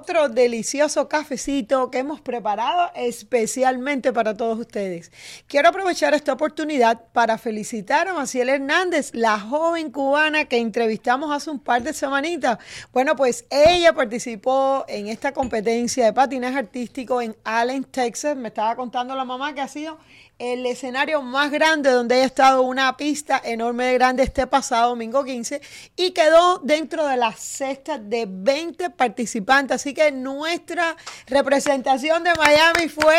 otro delicioso cafecito que hemos preparado especialmente para todos ustedes. Quiero aprovechar esta oportunidad para felicitar a Maciel Hernández, la joven cubana que entrevistamos hace un par de semanitas. Bueno, pues ella participó en esta competencia de patinaje artístico en Allen, Texas. Me estaba contando la mamá que ha sido el escenario más grande donde haya estado una pista enorme de grande este pasado domingo 15 y quedó dentro de la cesta de 20 participantes. Así que nuestra representación de Miami fue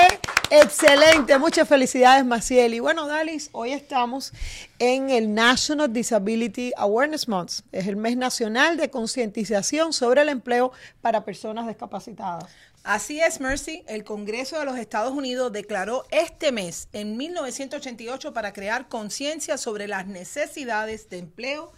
excelente. Muchas felicidades, Maciel. Y bueno, Dalis, hoy estamos en el National Disability Awareness Month. Es el mes nacional de concientización sobre el empleo para personas discapacitadas. Así es, Mercy. El Congreso de los Estados Unidos declaró este mes, en 1988, para crear conciencia sobre las necesidades de empleo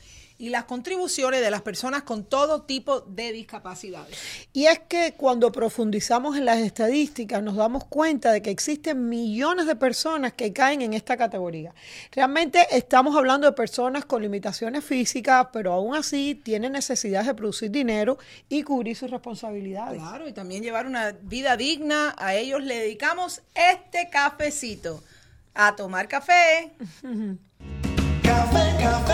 y las contribuciones de las personas con todo tipo de discapacidades. Y es que cuando profundizamos en las estadísticas nos damos cuenta de que existen millones de personas que caen en esta categoría. Realmente estamos hablando de personas con limitaciones físicas, pero aún así tienen necesidad de producir dinero y cubrir sus responsabilidades. Claro, y también llevar una vida digna. A ellos le dedicamos este cafecito. A tomar café. café, café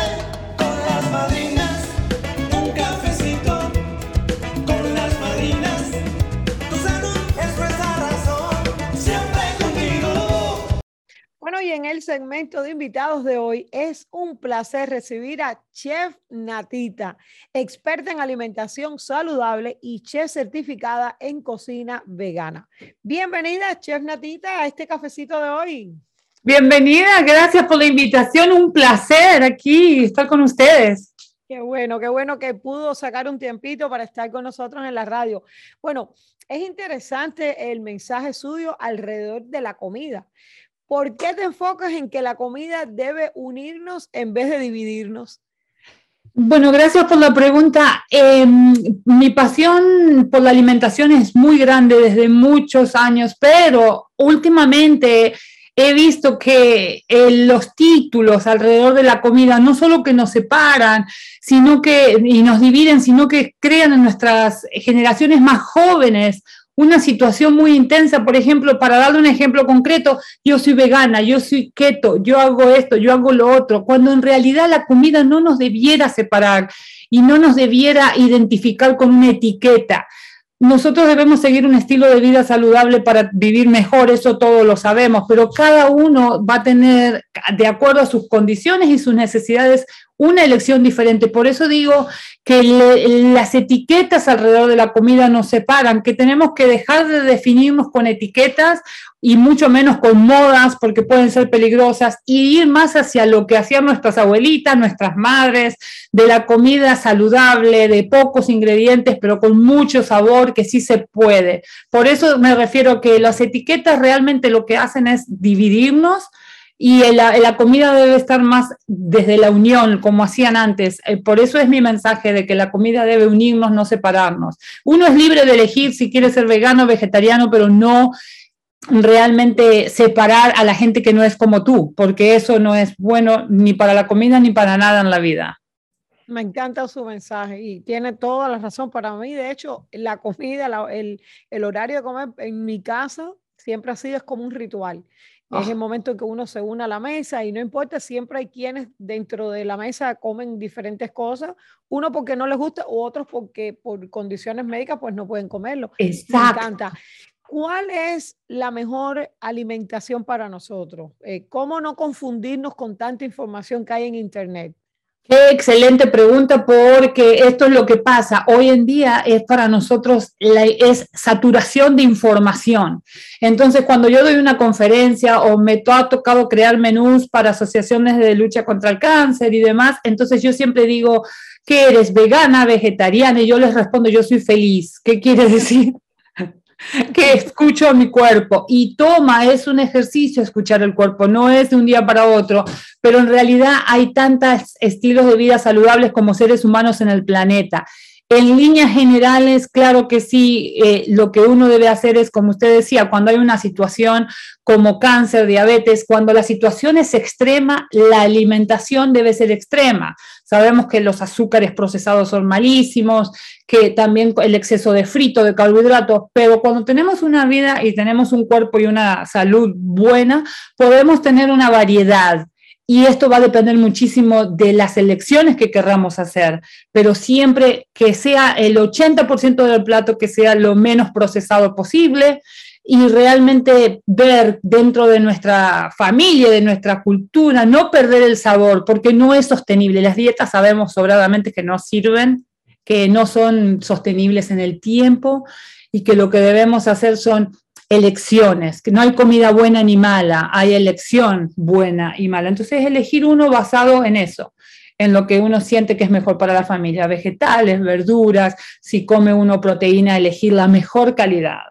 segmento de invitados de hoy es un placer recibir a Chef Natita, experta en alimentación saludable y chef certificada en cocina vegana. Bienvenida, Chef Natita, a este cafecito de hoy. Bienvenida, gracias por la invitación, un placer aquí estar con ustedes. Qué bueno, qué bueno que pudo sacar un tiempito para estar con nosotros en la radio. Bueno, es interesante el mensaje suyo alrededor de la comida. ¿Por qué te enfocas en que la comida debe unirnos en vez de dividirnos? Bueno, gracias por la pregunta. Em, mi pasión por la alimentación es muy grande desde muchos años, pero últimamente he visto que eh, los títulos alrededor de la comida no solo que nos separan, sino que y nos dividen, sino que crean en nuestras generaciones más jóvenes una situación muy intensa. Por ejemplo, para darle un ejemplo concreto, yo soy vegana, yo soy keto, yo hago esto, yo hago lo otro, cuando en realidad la comida no nos debiera separar y no nos debiera identificar con una etiqueta. Nosotros debemos seguir un estilo de vida saludable para vivir mejor, eso todos lo sabemos, pero cada uno va a tener, de acuerdo a sus condiciones y sus necesidades, una elección diferente. Por eso digo que las etiquetas alrededor de la comida nos separan, que tenemos que dejar de definirnos con etiquetas y mucho menos con modas porque pueden ser peligrosas y ir más hacia lo que hacían nuestras abuelitas, nuestras madres, de la comida saludable, de pocos ingredientes, pero con mucho sabor, que sí se puede. Por eso me refiero que las etiquetas realmente lo que hacen es dividirnos y la, comida debe estar más desde la unión, como hacían antes. Eh, por eso es mi mensaje de que la comida debe unirnos, no separarnos. Uno es libre de elegir si quiere ser vegano o vegetariano, pero no realmente separar a la gente que no es como tú, porque eso no es bueno ni para la comida ni para nada en la vida. Me encanta su mensaje y tiene toda la razón. Para mí, de hecho, la comida, el, el, horario de comer en mi casa siempre ha sido es como un ritual. Es el momento en que uno se une a la mesa y no importa, siempre hay quienes dentro de la mesa comen diferentes cosas, uno porque no les gusta u otros porque por condiciones médicas pues no pueden comerlo. Exacto. Me encanta. ¿Cuál es la mejor alimentación para nosotros? Eh, ¿Cómo no confundirnos con tanta información que hay en Internet? Qué excelente pregunta porque esto es lo que pasa. Hoy en día es para nosotros la, es saturación de información. Entonces, cuando yo doy una conferencia o me ha tocado crear menús para asociaciones de lucha contra el cáncer y demás, entonces yo siempre digo, ¿qué eres? ¿Vegana, vegetariana? Y yo les respondo, yo soy feliz. ¿Qué quiere decir? que escucho a mi cuerpo y toma, es un ejercicio escuchar el cuerpo, no es de un día para otro, pero en realidad hay tantos estilos de vida saludables como seres humanos en el planeta. En líneas generales, claro que sí, eh, lo que uno debe hacer es, como usted decía, cuando hay una situación como cáncer, diabetes, cuando la situación es extrema, la alimentación debe ser extrema. Sabemos que los azúcares procesados son malísimos, que también el exceso de frito, de carbohidratos, pero cuando tenemos una vida y tenemos un cuerpo y una salud buena, podemos tener una variedad y esto va a depender muchísimo de las elecciones que querramos hacer, pero siempre que sea el 80% del plato que sea lo menos procesado posible y realmente ver dentro de nuestra familia, de nuestra cultura, no perder el sabor, porque no es sostenible. Las dietas sabemos sobradamente que no sirven, que no son sostenibles en el tiempo y que lo que debemos hacer son elecciones, que no hay comida buena ni mala, hay elección buena y mala. Entonces, elegir uno basado en eso, en lo que uno siente que es mejor para la familia, vegetales, verduras, si come uno proteína, elegir la mejor calidad.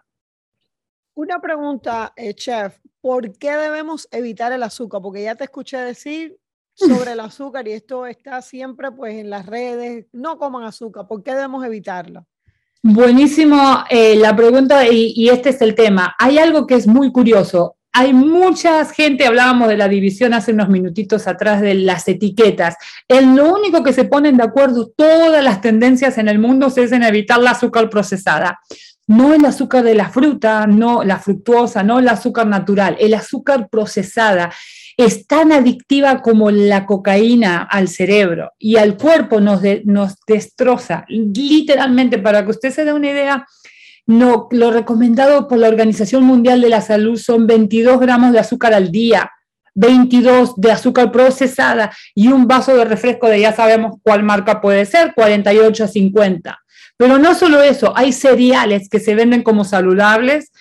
Una pregunta, eh, chef, ¿por qué debemos evitar el azúcar? Porque ya te escuché decir sobre el azúcar y esto está siempre pues en las redes, no coman azúcar, ¿por qué debemos evitarlo? Buenísimo eh, la pregunta y, este es el tema. Hay algo que es muy curioso. Hay mucha gente, hablábamos de la división hace unos minutitos atrás de las etiquetas. En lo único que se ponen de acuerdo todas las tendencias en el mundo es en evitar la azúcar procesada. No el azúcar de la fruta, no la fructuosa, no el azúcar natural, el azúcar procesada es tan adictiva como la cocaína al cerebro y al cuerpo nos, destroza. Literalmente, para que usted se dé una idea, lo recomendado por la Organización Mundial de la Salud son 22 gramos de azúcar al día, 22 de azúcar procesada y un vaso de refresco de ya sabemos cuál marca puede ser, 48 a 50. Pero no solo eso, hay cereales que se venden como saludables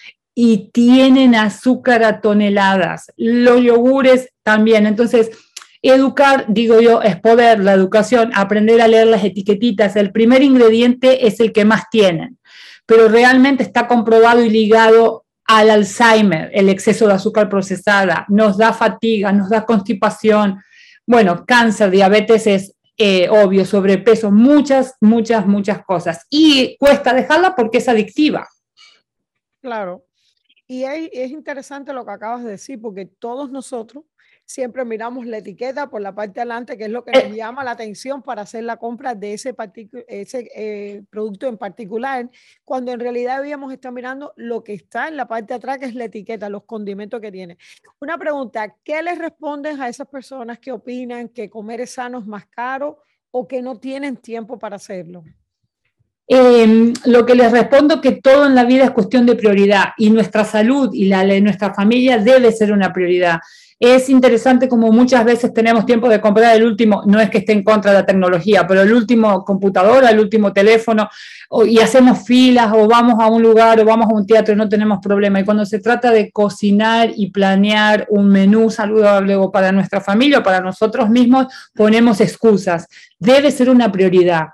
y tienen azúcar a toneladas. Los yogures también. Entonces, educar, digo yo, es poder, la educación, aprender a leer las etiquetitas. El primer ingrediente es el que más tienen, pero realmente está comprobado y ligado al Alzheimer, el exceso de azúcar procesada, nos da fatiga, nos da constipación, bueno, cáncer, diabetes es eh, obvio, sobrepeso, muchas, muchas, muchas cosas. Y cuesta dejarla porque es adictiva. Claro, y es, interesante lo que acabas de decir, porque todos nosotros siempre miramos la etiqueta por la parte de adelante, que es lo que nos llama la atención para hacer la compra de ese, ese eh, producto en particular, cuando en realidad debíamos estar mirando lo que está en la parte de atrás, que es la etiqueta, los condimentos que tiene. Una pregunta, ¿qué les respondes a esas personas que opinan que comer es sano es más caro o que no tienen tiempo para hacerlo? Em, lo que les respondo que todo en la vida es cuestión de prioridad y nuestra salud y la de nuestra familia debe ser una prioridad. Es interesante como muchas veces tenemos tiempo de comprar el último, no es que esté en contra de la tecnología, pero el último computadora, el último teléfono, y hacemos filas o vamos a un lugar o vamos a un teatro y no tenemos problema. Y cuando se trata de cocinar y planear un menú saludable para nuestra familia o para nosotros mismos, ponemos excusas. Debe ser una prioridad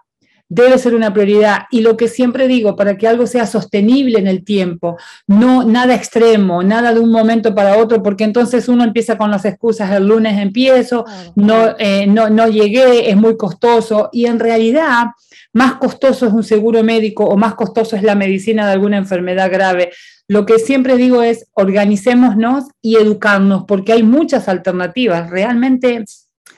debe ser una prioridad. Y lo que siempre digo, para que algo sea sostenible en el tiempo, no nada extremo, nada de un momento para otro, porque entonces uno empieza con las excusas, el lunes empiezo, no, eh, no, no llegué, es muy costoso. Y en realidad, más costoso es un seguro médico o más costoso es la medicina de alguna enfermedad grave. Lo que siempre digo es organicémonos y educarnos, porque hay muchas alternativas. Realmente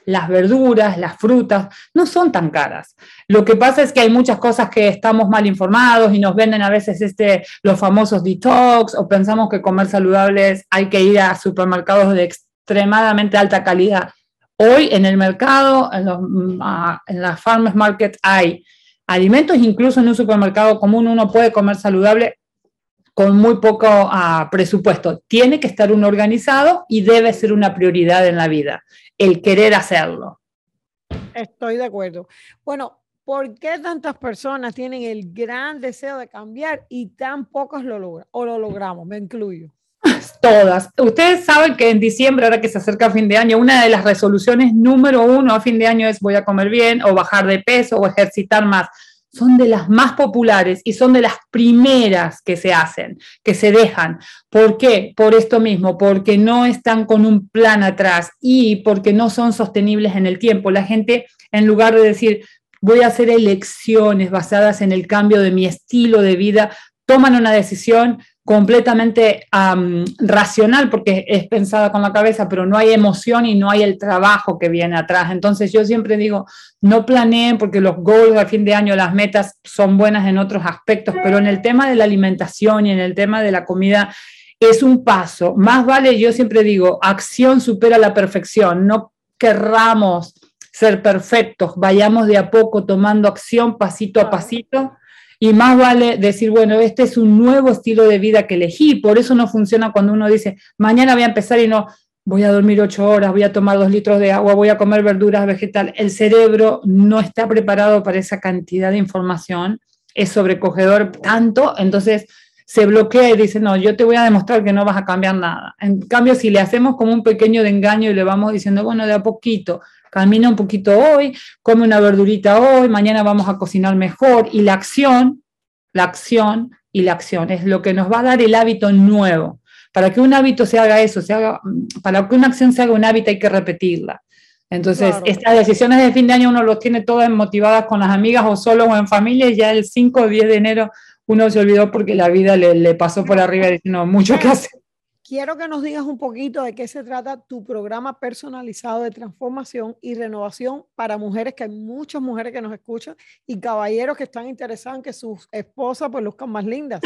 las verduras, las frutas, no son tan caras. Lo que pasa es que hay muchas cosas que estamos mal informados y nos venden a veces este, los famosos detox o pensamos que comer saludables hay que ir a supermercados de extremadamente alta calidad. Hoy en el mercado, en, los, mm, en las farmers market hay alimentos, incluso en un supermercado común uno puede comer saludable con muy poco ah, presupuesto. Tiene que estar uno organizado y debe ser una prioridad en la vida el querer hacerlo. Estoy de acuerdo. Bueno, ¿por qué tantas personas tienen el gran deseo de cambiar y tan pocos lo logran o lo logramos? Me incluyo. Todas. Ustedes saben que en diciembre, ahora que se acerca fin de año, una de las resoluciones número uno a fin de año es voy a comer bien o bajar de peso o ejercitar más son de las más populares y son de las primeras que se hacen, que se dejan. ¿Por qué? Por esto mismo, porque no están con un plan atrás y porque no son sostenibles en el tiempo. La gente, en lugar de decir, voy a hacer elecciones basadas en el cambio de mi estilo de vida, toman una decisión completamente racional porque es pensada con la cabeza, pero no hay emoción y no hay el trabajo que viene atrás. Entonces yo siempre digo, no planeen porque los goals al fin de año, las metas son buenas en otros aspectos, pero en el tema de la alimentación y en el tema de la comida es un paso. Más vale, yo siempre digo, acción supera la perfección. No querramos ser perfectos, vayamos de a poco tomando acción pasito a pasito y más vale decir, bueno, este es un nuevo estilo de vida que elegí, por eso no funciona cuando uno dice, mañana voy a empezar y no, voy a dormir ocho horas, voy a tomar dos litros de agua, voy a comer verduras vegetales. El cerebro no está preparado para esa cantidad de información, es sobrecogedor tanto, entonces se bloquea y dice, no, yo te voy a demostrar que no vas a cambiar nada. En cambio, si le hacemos como un pequeño de engaño y le vamos diciendo, bueno, de a poquito, camina un poquito hoy, come una verdurita hoy, mañana vamos a cocinar mejor y la acción, la acción y la acción es lo que nos va a dar el hábito nuevo. Para que un hábito se haga eso, se haga, para que una acción se haga un hábito hay que repetirla. Entonces, estas decisiones de fin de año uno los tiene todas motivadas con las amigas o solo o en familia y ya el 5 o 10 de enero uno se olvidó porque la vida le, le pasó por arriba diciendo mucho que hacer. Quiero que nos digas un poquito de qué se trata tu programa personalizado de transformación y renovación para mujeres, que hay muchas mujeres que nos escuchan y caballeros que están interesados en que sus esposas pues luzcan más lindas.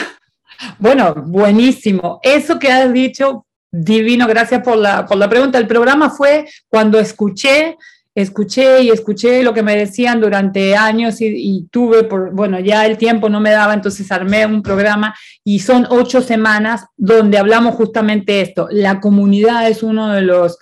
Bueno, buenísimo. Eso que has dicho, divino, gracias por la, por la pregunta. El programa fue cuando escuché escuché y escuché lo que me decían durante años y, tuve, por, bueno, ya el tiempo no me daba, entonces armé un programa y son ocho semanas donde hablamos justamente esto. La comunidad es uno de los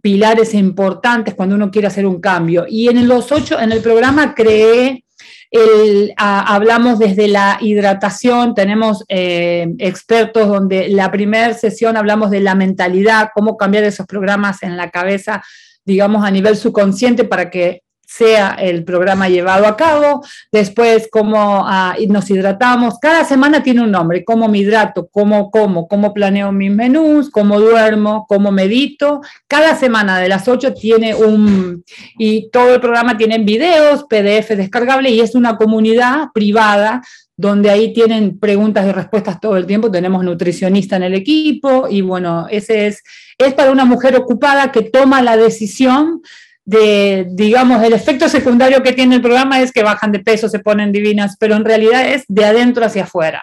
pilares importantes cuando uno quiere hacer un cambio. Y en los ocho, en el programa creé el, hablamos desde la hidratación, tenemos eh, expertos donde la primera sesión hablamos de la mentalidad, cómo cambiar esos programas en la cabeza digamos, a nivel subconsciente para que sea el programa llevado a cabo, después cómo ah, nos hidratamos, cada semana tiene un nombre, cómo me hidrato, cómo como, cómo planeo mis menús, cómo duermo, cómo medito, cada semana de las 8 tiene un, y todo el programa tiene videos, PDF descargable y es una comunidad privada donde ahí tienen preguntas y respuestas todo el tiempo, tenemos nutricionista en el equipo y bueno, ese es, es para una mujer ocupada que toma la decisión de, digamos, el efecto secundario que tiene el programa es que bajan de peso, se ponen divinas, pero en realidad es de adentro hacia afuera.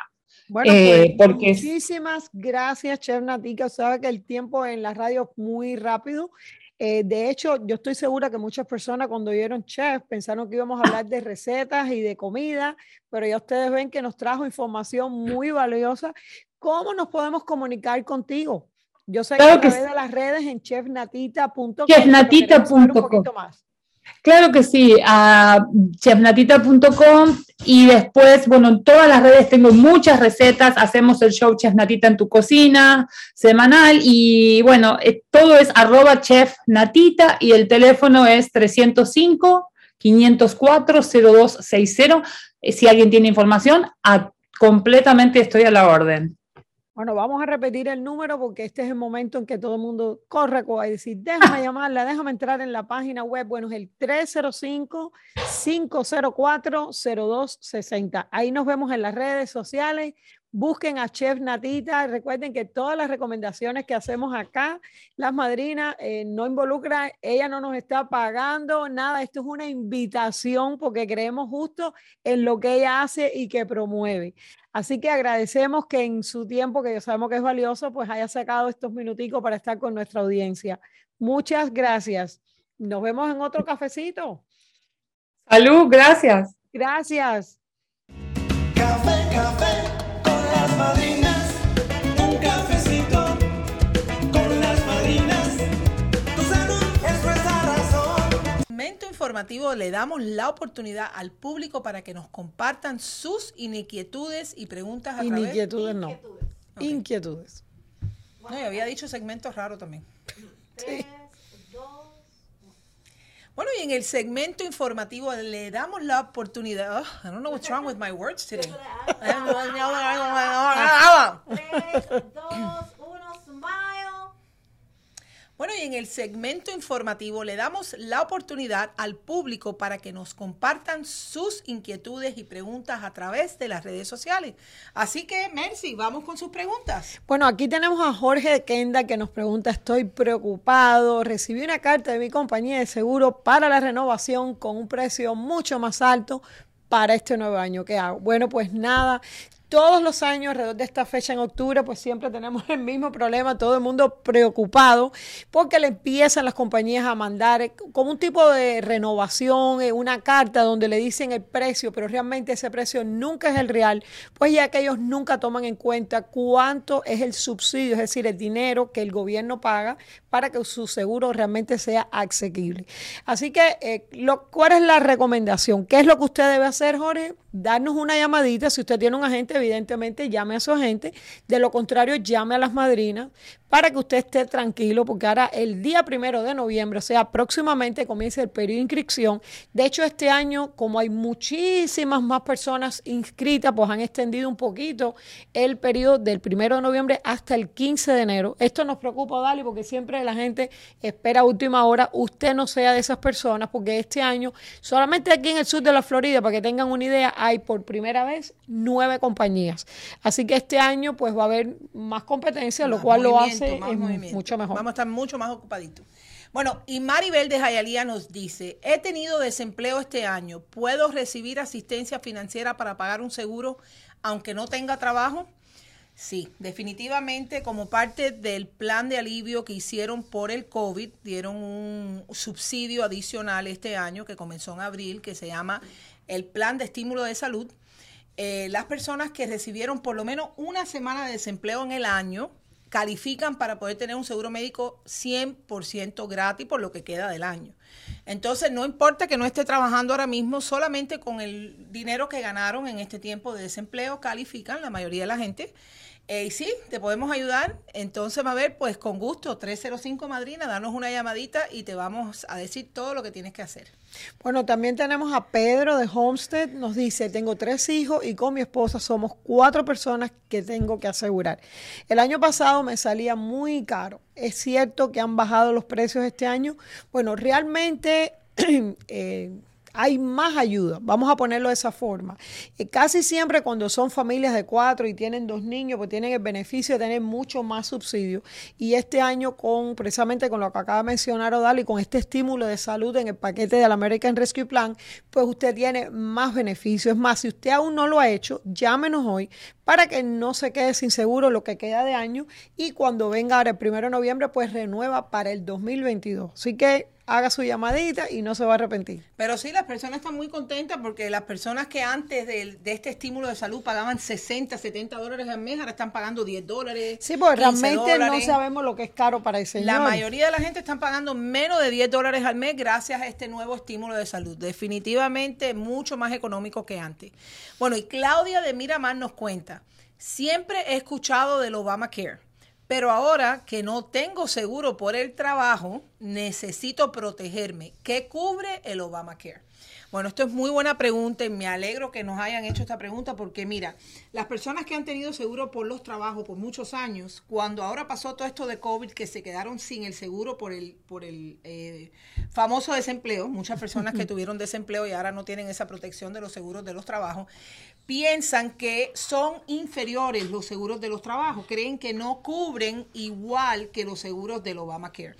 Bueno, eh, pues, muchísimas gracias, Chef Natica. Sabe que el tiempo en la radio es muy rápido eh, de hecho, yo estoy segura que muchas personas cuando vieron Chef pensaron que íbamos a hablar de recetas y de comida, pero ya ustedes ven que nos trajo información muy valiosa. ¿Cómo nos podemos comunicar contigo? Yo sé que a través de las redes en chefnatita.com. Chefnatita.com. Claro que sí, a chefnatita.com y después, bueno, en todas las redes tengo muchas recetas, hacemos el show Chefnatita en tu cocina semanal y bueno, eh, todo es arroba chefnatita y el teléfono es 305 504 0260. Si alguien tiene información, completamente estoy a la orden. Bueno, vamos a repetir el número porque este es el momento en que todo el mundo corre y decir, déjame llamarla, déjame entrar en la página web. Bueno, es el 305-504-0260. Ahí nos vemos en las redes sociales. Busquen a Chef Natita. Recuerden que todas las recomendaciones que hacemos acá, las madrinas, eh, no involucran, ella no nos está pagando nada. Esto es una invitación porque creemos justo en lo que ella hace y que promueve. Así que agradecemos que en su tiempo, que ya sabemos que es valioso, pues haya sacado estos minuticos para estar con nuestra audiencia. Muchas gracias. Nos vemos en otro cafecito. Salud, gracias. Gracias. Informativo le damos la oportunidad al público para que nos compartan sus inquietudes y preguntas a Inquietudes no. Inquietudes. No, y había dicho segmentos raros también. Sí. Bueno, y en el segmento informativo le damos la oportunidad. Oh, I don't know what's wrong with my words today. Tres, dos. Bueno, y en el segmento informativo le damos la oportunidad al público para que nos compartan sus inquietudes y preguntas a través de las redes sociales. Así que, Mercy, vamos con sus preguntas. Bueno, aquí tenemos a Jorge Kenda que nos pregunta, estoy preocupado, recibí una carta de mi compañía de seguro para la renovación con un precio mucho más alto para este nuevo año. ¿Qué hago? Bueno, pues nada, todos los años, alrededor de esta fecha en octubre, pues siempre tenemos el mismo problema, todo el mundo preocupado, porque le empiezan las compañías a mandar como un tipo de renovación, eh, una carta donde le dicen el precio, pero realmente ese precio nunca es el real, pues ya que ellos nunca toman en cuenta cuánto es el subsidio, es decir, el dinero que el gobierno paga para que su seguro realmente sea asequible. Así que, eh, ¿cuál es la recomendación? ¿Qué es lo que usted debe hacer, Jorge? Darnos una llamadita. Si usted tiene un agente, evidentemente llame a su agente. De lo contrario, llame a las madrinas para que usted esté tranquilo, porque ahora el día primero de noviembre, o sea, próximamente comienza el periodo de inscripción. De hecho, este año, como hay muchísimas más personas inscritas, pues han extendido un poquito el periodo del primero de noviembre hasta el 15 de enero. Esto nos preocupa, Dali, porque siempre la gente espera a última hora. Usted no sea de esas personas, porque este año, solamente aquí en el sur de la Florida, para que tengan una idea, hay por primera vez nueve compañías. Así que este año, pues va a haber más competencia, lo cual lo movimiento, más es movimiento. mucho mejor. Vamos a estar mucho más ocupaditos. Bueno, y Maribel de Jayalía nos dice, he tenido desempleo este año, ¿puedo recibir asistencia financiera para pagar un seguro aunque no tenga trabajo? Sí, definitivamente como parte del plan de alivio que hicieron por el COVID, dieron un subsidio adicional este año que comenzó en abril, que se llama el Plan de Estímulo de Salud. Eh, las personas que recibieron por lo menos una semana de desempleo en el año califican para poder tener un seguro médico 100% gratis por lo que queda del año. Entonces, no importa que no esté trabajando ahora mismo, solamente con el dinero que ganaron en este tiempo de desempleo califican la mayoría de la gente. Eh, y sí, te podemos ayudar. Entonces, a ver, pues con gusto, 305 Madrina, danos una llamadita y te vamos a decir todo lo que tienes que hacer. Bueno, también tenemos a Pedro de Homestead. Nos dice, tengo tres hijos y con mi esposa somos cuatro personas que tengo que asegurar. El año pasado me salía muy caro. Es cierto que han bajado los precios este año. Bueno, realmente... eh, hay más ayuda, vamos a ponerlo de esa forma. Eh, casi siempre cuando son familias de cuatro y tienen dos niños, pues tienen el beneficio de tener mucho más subsidio. Y este año, con precisamente con lo que acaba de mencionar Odal y con este estímulo de salud en el paquete del American Rescue Plan, pues usted tiene más beneficios. Es más, si usted aún no lo ha hecho, llámenos hoy para que no se quede sin seguro lo que queda de año y cuando venga ahora el primero de noviembre, pues renueva para el 2022. Así que haga su llamadita y no se va a arrepentir. Pero sí, las personas están muy contentas porque las personas que antes de, de este estímulo de salud pagaban 60, 70 dólares al mes, ahora están pagando 10 dólares. Sí, porque 15 realmente no sabemos lo que es caro para señor. La mayoría de la gente están pagando menos de 10 dólares al mes gracias a este nuevo estímulo de salud. Definitivamente mucho más económico que antes. Bueno, y Claudia de Miramar nos cuenta, siempre he escuchado del Obamacare, pero ahora que no tengo seguro por el trabajo, necesito protegerme. ¿Qué cubre el Obamacare? Bueno, esto es muy buena pregunta y me alegro que nos hayan hecho esta pregunta porque mira, las personas que han tenido seguro por los trabajos por muchos años, cuando ahora pasó todo esto de COVID, que se quedaron sin el seguro por el, por el eh, famoso desempleo, muchas personas que tuvieron desempleo y ahora no tienen esa protección de los seguros de los trabajos, piensan que son inferiores los seguros de los trabajos, creen que no cubren igual que los seguros del Obamacare.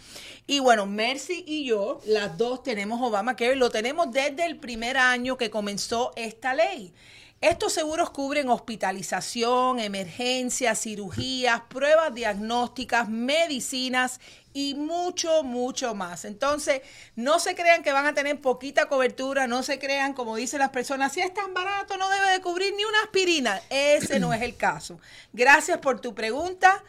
Y bueno, Mercy y yo, las dos tenemos Obamacare, lo tenemos desde el primer año que comenzó esta ley. Estos seguros cubren hospitalización, emergencias, cirugías, pruebas diagnósticas, medicinas y mucho, mucho más. Entonces, no se crean que van a tener poquita cobertura, no se crean, como dicen las personas, si es tan barato no debe de cubrir ni una aspirina. Ese no es el caso. Gracias por tu pregunta.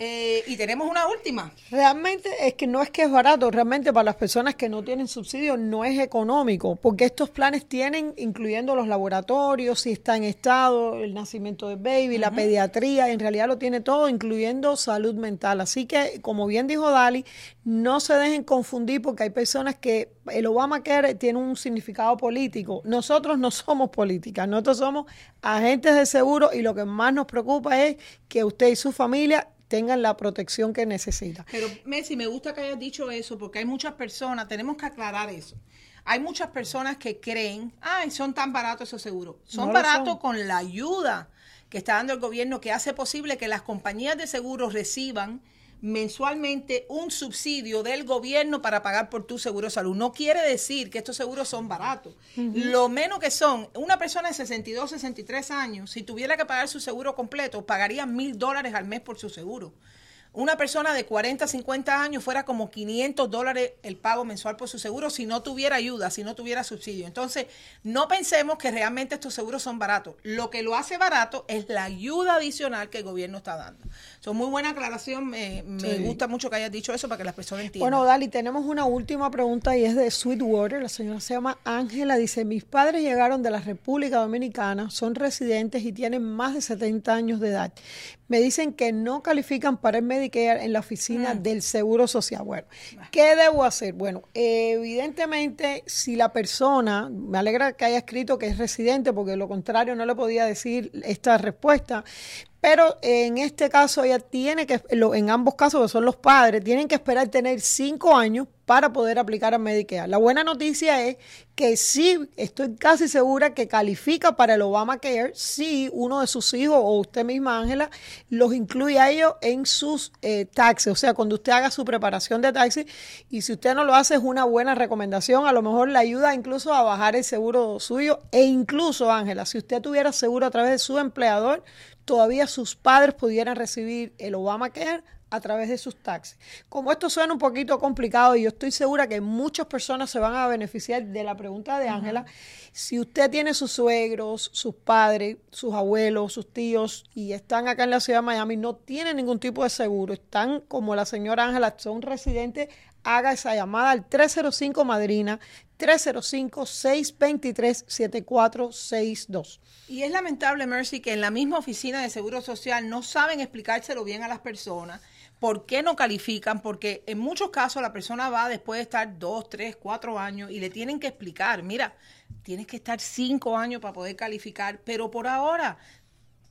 Eh, y tenemos una última. Realmente es que no es que es barato, realmente para las personas que no tienen subsidio no es económico, porque estos planes tienen, incluyendo los laboratorios, si está en estado, el nacimiento del baby, la pediatría, en realidad lo tiene todo, incluyendo salud mental. Así que, como bien dijo Dali, no se dejen confundir porque hay personas que el Obamacare tiene un significado político. Nosotros no somos políticas, nosotros somos agentes de seguro y lo que más nos preocupa es que usted y su familia tengan la protección que necesitan. Pero Messi, me gusta que hayas dicho eso porque hay muchas personas, tenemos que aclarar eso. Hay muchas personas que creen, ay, son tan baratos esos seguros. Son No baratos son. con la ayuda que está dando el gobierno que hace posible que las compañías de seguros reciban mensualmente un subsidio del gobierno para pagar por tu seguro de salud. No quiere decir que estos seguros son baratos. Lo menos que son, una persona de 62, 63 años, si tuviera que pagar su seguro completo, pagaría mil dólares al mes por su seguro. Una persona de 40, 50 años fuera como 500 dólares el pago mensual por su seguro si no tuviera ayuda, si no tuviera subsidio. Entonces, no pensemos que realmente estos seguros son baratos. Lo que lo hace barato es la ayuda adicional que el gobierno está dando. Son muy buena aclaración. Me, me Sí. gusta mucho que hayas dicho eso para que las personas entiendan. Bueno, Dali, tenemos una última pregunta y es de Sweetwater. La señora se llama Ángela. Dice, mis padres llegaron de la República Dominicana, son residentes y tienen más de 70 años de edad. Me dicen que no califican para el Medicare en la oficina Mm. del Seguro Social. Bueno, ¿qué debo hacer? Bueno, evidentemente, si la persona, me alegra que haya escrito que es residente, porque de lo contrario no le podía decir esta respuesta, pero en este caso ella tiene que, en ambos casos que son los padres, tienen que esperar tener cinco años para poder aplicar a Medicare. La buena noticia es que sí, estoy casi segura que califica para el Obamacare si uno de sus hijos o usted misma, Ángela, los incluye a ellos en sus eh, taxes. O sea, cuando usted haga su preparación de taxes y si usted no lo hace es una buena recomendación, a lo mejor le ayuda incluso a bajar el seguro suyo e incluso, Ángela, si usted tuviera seguro a través de su empleador, todavía sus padres pudieran recibir el Obamacare a través de sus taxes. Como esto suena un poquito complicado y yo estoy segura que muchas personas se van a beneficiar de la pregunta de Ángela, si usted tiene sus suegros, sus padres, sus abuelos, sus tíos y están acá en la ciudad de Miami, no tienen ningún tipo de seguro, están como la señora Ángela, son residentes, haga esa llamada al 305 Madrina, 305-623-7462. Y es lamentable, Mercy, que en la misma oficina de Seguro Social no saben explicárselo bien a las personas. ¿Por qué no califican? Porque en muchos casos la persona va después de estar dos, tres, cuatro años y le tienen que explicar, mira, tienes que estar cinco años para poder calificar, pero por ahora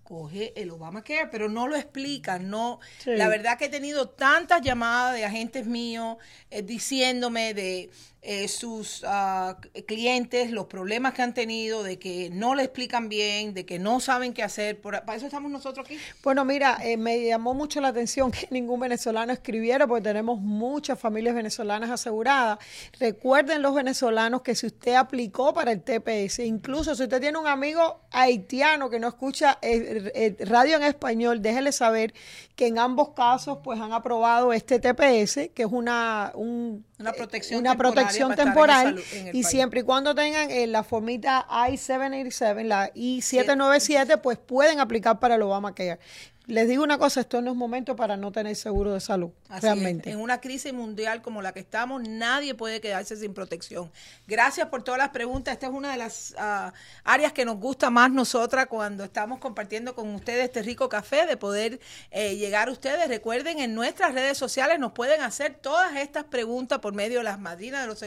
coge el Obamacare, pero no lo explican, no. Sí. La verdad que he tenido tantas llamadas de agentes míos eh, diciéndome de eh, sus ah, clientes, los problemas que han tenido, de que no le explican bien, de que no saben qué hacer. Por, para eso estamos nosotros aquí. Bueno, mira, eh, me llamó mucho la atención que ningún venezolano escribiera, porque tenemos muchas familias venezolanas aseguradas. Recuerden los venezolanos que si usted aplicó para el TPS, incluso si usted tiene un amigo haitiano que no escucha eh, eh, radio en español, déjele saber que en ambos casos pues han aprobado este TPS, que es una, un- Una protección una protección en temporal en y país. siempre y cuando tengan eh, la formita I-787, la I-797, pues pueden aplicar para el Obamacare. Les digo una cosa, esto no es momento para no tener seguro de salud, Así es. realmente. En una crisis mundial como la que estamos, nadie puede quedarse sin protección. Gracias por todas las preguntas. Esta es una de las ah, áreas que nos gusta más nosotras cuando estamos compartiendo con ustedes este rico café, de poder eh, llegar a ustedes. Recuerden, en nuestras redes sociales nos pueden hacer todas estas preguntas por medio de las madrinas de los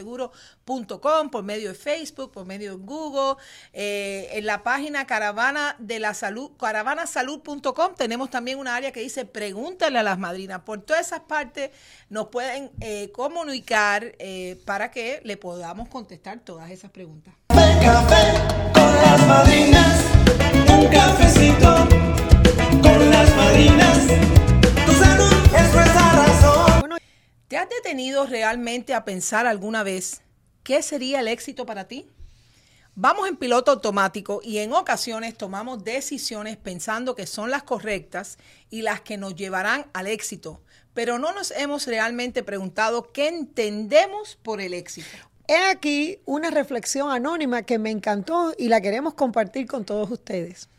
por medio de Facebook, por medio de Google, eh, en la página caravana de la salud, caravanasalud.com tenemos también una área que dice pregúntale a las madrinas. Por todas esas partes nos pueden eh, comunicar eh, para que le podamos contestar todas esas preguntas. Café, café con las madrinas, un cafecito con las madrinas. Tu salud es nuestra razón. ¿Te has detenido realmente a pensar alguna vez qué sería el éxito para ti? Vamos en piloto automático y en ocasiones tomamos decisiones pensando que son las correctas y las que nos llevarán al éxito, pero no nos hemos realmente preguntado qué entendemos por el éxito. He aquí una reflexión anónima que me encantó y la queremos compartir con todos ustedes.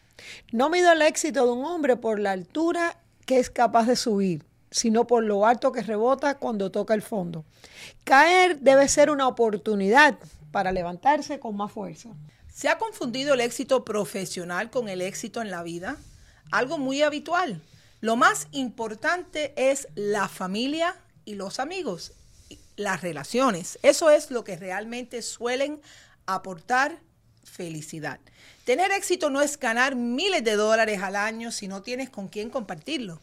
No mido el éxito de un hombre por la altura que es capaz de subir, sino por lo alto que rebota cuando toca el fondo. Caer debe ser una oportunidad para levantarse con más fuerza. ¿Se ha confundido el éxito profesional con el éxito en la vida? Algo muy habitual. Lo más importante es la familia y los amigos, las relaciones. Eso es lo que realmente suelen aportar felicidad. Tener éxito no es ganar miles de dólares al año si no tienes con quién compartirlo.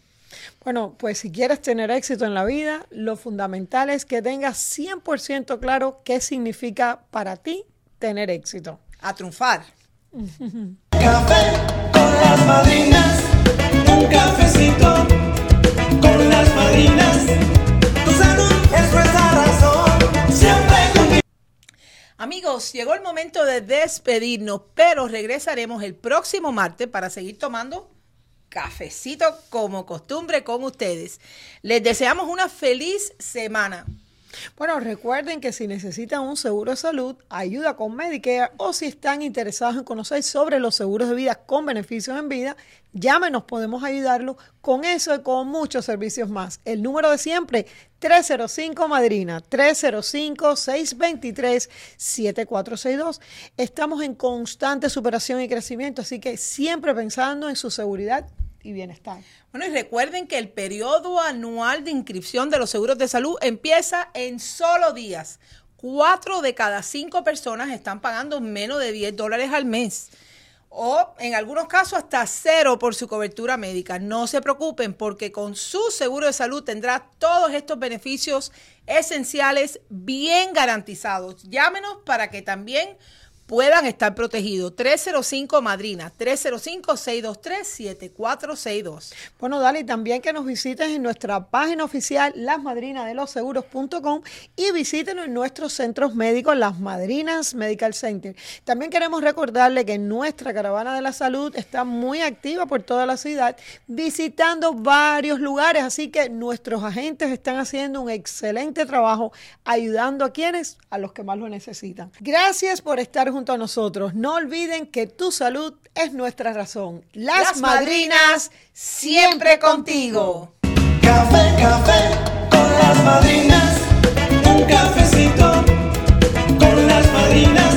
Bueno, pues si quieres tener éxito en la vida, lo fundamental es que tengas 100% claro qué significa para ti tener éxito. A triunfar. Café con las madrinas, un cafecito con las madrinas. Tu salud es nuestra razón, siempre contigo. Amigos, llegó el momento de despedirnos, pero regresaremos el próximo martes para seguir tomando cafecito como costumbre con ustedes. Les deseamos una feliz semana. Bueno, recuerden que si necesitan un seguro de salud, ayuda con Medicare o si están interesados en conocer sobre los seguros de vida con beneficios en vida, llámenos, podemos ayudarlos con eso y con muchos servicios más. El número de siempre, 305 Madrina, 305-623-7462. Estamos en constante superación y crecimiento, así que siempre pensando en su seguridad y bienestar. Bueno, y recuerden que el periodo anual de inscripción de los seguros de salud empieza en solo días. Cuatro de cada cinco personas están pagando menos de 10 dólares al mes. O en algunos casos hasta cero por su cobertura médica. No se preocupen porque con su seguro de salud tendrá todos estos beneficios esenciales bien garantizados. Llámenos para que también puedan estar protegidos. 305 Madrina, 305-623-7462. Bueno, Dali, también que nos visites en nuestra página oficial, lasmadrinadeloseguros.com y visítenos en nuestros centros médicos, Las Madrinas Medical Center. También queremos recordarle que nuestra caravana de la salud está muy activa por toda la ciudad, visitando varios lugares, así que nuestros agentes están haciendo un excelente trabajo ayudando a quienes, a los que más lo necesitan. Gracias por estar junto a nosotros. No olviden que tu salud es nuestra razón. Las, Las madrinas madrinas siempre contigo. Café, café con las madrinas, un cafecito con las madrinas.